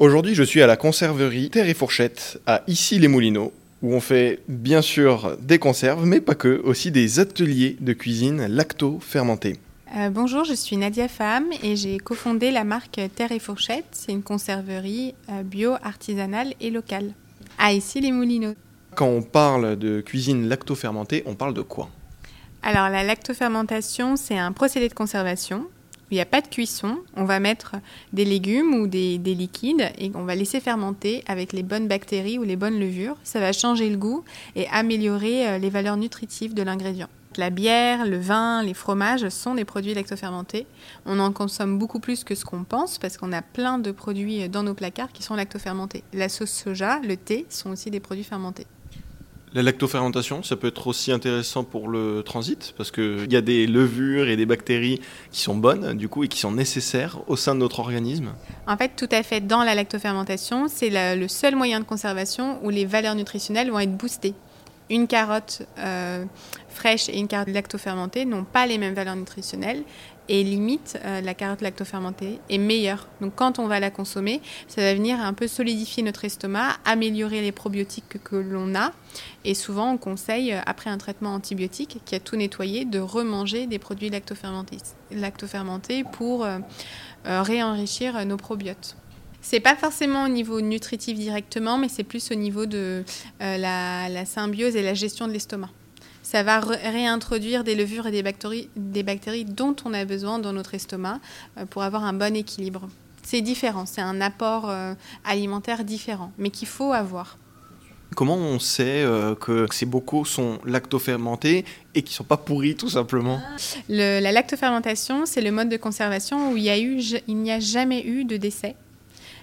Aujourd'hui, je suis à la conserverie Terre et Fourchette à Issy-les-Moulineaux, où on fait bien sûr des conserves, mais pas que, aussi des ateliers de cuisine lacto-fermentés. Euh, bonjour, je suis Nadia Fam et j'ai cofondé la marque Terre et Fourchette. C'est une conserverie euh, bio, artisanale et locale à Issy-les-Moulineaux. Quand on parle de cuisine lacto-fermentée, on parle de quoi? Alors la lactofermentation, c'est un procédé de conservation il n'y a pas de cuisson, on va mettre des légumes ou des, liquides et on va laisser fermenter avec les bonnes bactéries ou les bonnes levures. Ça va changer le goût et améliorer euh, les valeurs nutritives de l'ingrédient. La bière, le vin, les fromages sont des produits lactofermentés. On en consomme beaucoup plus que ce qu'on pense parce qu'on a plein de produits dans nos placards qui sont lactofermentés. La sauce soja, le thé sont aussi des produits fermentés. La lactofermentation, ça peut être aussi intéressant pour le transit, parce qu'il y a des levures et des bactéries qui sont bonnes, du coup, et qui sont nécessaires au sein de notre organisme. En fait, tout à fait, dans la lactofermentation, c'est le seul moyen de conservation où les valeurs nutritionnelles vont être boostées. Une carotte euh, fraîche et une carotte lactofermentée n'ont pas les mêmes valeurs nutritionnelles et limite euh, la carotte lactofermentée est meilleure. Donc quand on va la consommer, ça va venir un peu solidifier notre estomac, améliorer les probiotiques que, l'on a et souvent on conseille euh, après un traitement antibiotique qui a tout nettoyé de remanger des produits lactofermentés, lactofermentés pour réenrichir nos probiotes. C'est pas forcément au niveau nutritif directement, mais c'est plus au niveau de la symbiose et la gestion de l'estomac ça va réintroduire des levures et des bactéries, des bactéries dont on a besoin dans notre estomac euh, pour avoir un bon équilibre. C'est différent, c'est un apport euh, alimentaire différent, mais qu'il faut avoir. Comment on sait euh, que ces bocaux sont lactofermentés et qu'ils ne sont pas pourris tout simplement? La lactofermentation, c'est le mode de conservation où il n'y a, a jamais eu de décès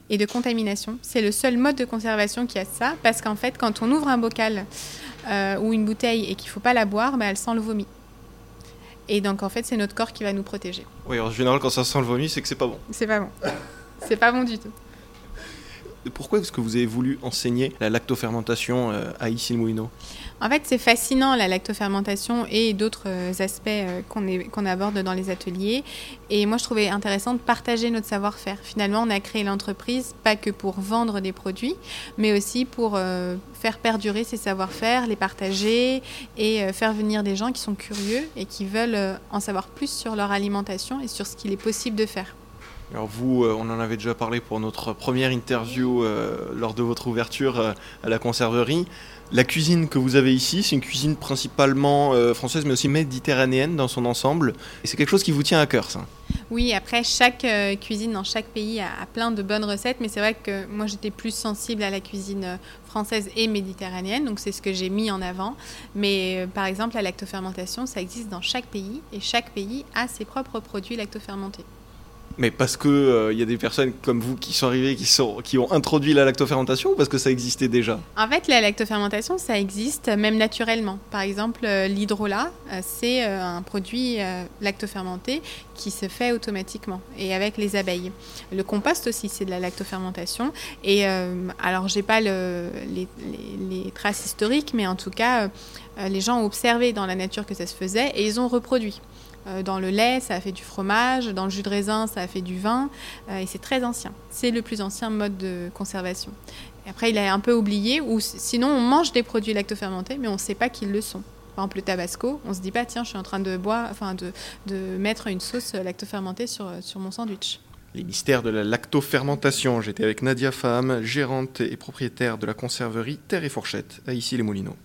et de contamination. C'est le seul mode de conservation qui a ça, parce qu'en fait, quand on ouvre un bocal euh, ou une bouteille et qu'il ne faut pas la boire, bah, elle sent le vomi. Et donc en fait, c'est notre corps qui va nous protéger. Oui, en général, quand ça sent le vomi, c'est que c'est pas bon. C'est pas bon. c'est pas bon du tout. Pourquoi est-ce que vous avez voulu enseigner la lactofermentation euh, à Issy-le-Moulineau En fait, c'est fascinant la lactofermentation et d'autres euh, aspects euh, qu'on aborde dans les ateliers. Et moi, je trouvais intéressant de partager notre savoir-faire. Finalement, on a créé l'entreprise pas que pour vendre des produits, mais aussi pour faire perdurer ces savoir-faire, les partager et faire venir des gens qui sont curieux et qui veulent en savoir plus sur leur alimentation et sur ce qu'il est possible de faire. Alors vous, euh, on en avait déjà parlé pour notre première interview euh, lors de votre ouverture euh, à la conserverie. La cuisine que vous avez ici, c'est une cuisine principalement française, mais aussi méditerranéenne dans son ensemble. Et c'est quelque chose qui vous tient à cœur, ça? Oui, après, chaque cuisine dans chaque pays a, plein de bonnes recettes, mais c'est vrai que moi, j'étais plus sensible à la cuisine française et méditerranéenne, donc c'est ce que j'ai mis en avant. Mais par exemple, la lactofermentation, ça existe dans chaque pays, et chaque pays a ses propres produits lactofermentés. Mais parce qu'il il euh, y a des personnes comme vous qui sont arrivées, qui, ont introduit la lactofermentation ou parce que ça existait déjà? En fait, la lactofermentation, ça existe même naturellement. Par exemple, euh, l'hydrolat, euh, c'est un produit lactofermenté qui se fait automatiquement et avec les abeilles. Le compost aussi, c'est de la lactofermentation. Et alors, j'ai pas le, les, les, traces historiques, mais en tout cas, les gens ont observé dans la nature que ça se faisait et ils ont reproduit. Euh, dans le lait, ça a fait du fromage. Dans le jus de raisin, ça a fait du vin. Euh, et c'est très ancien. C'est le plus ancien mode de conservation. Après, il a un peu oublié. Ou sinon, on mange des produits lactofermentés, mais on ne sait pas qu'ils le sont. Par exemple, le tabasco, on se dit pas, tiens, je suis en train de boire, enfin, de, mettre une sauce lactofermentée sur, mon sandwich. Les mystères de la lactofermentation. J'étais avec Nadia Faham, gérante et propriétaire de la conserverie Terre et Fourchette, à ici les Moulineaux.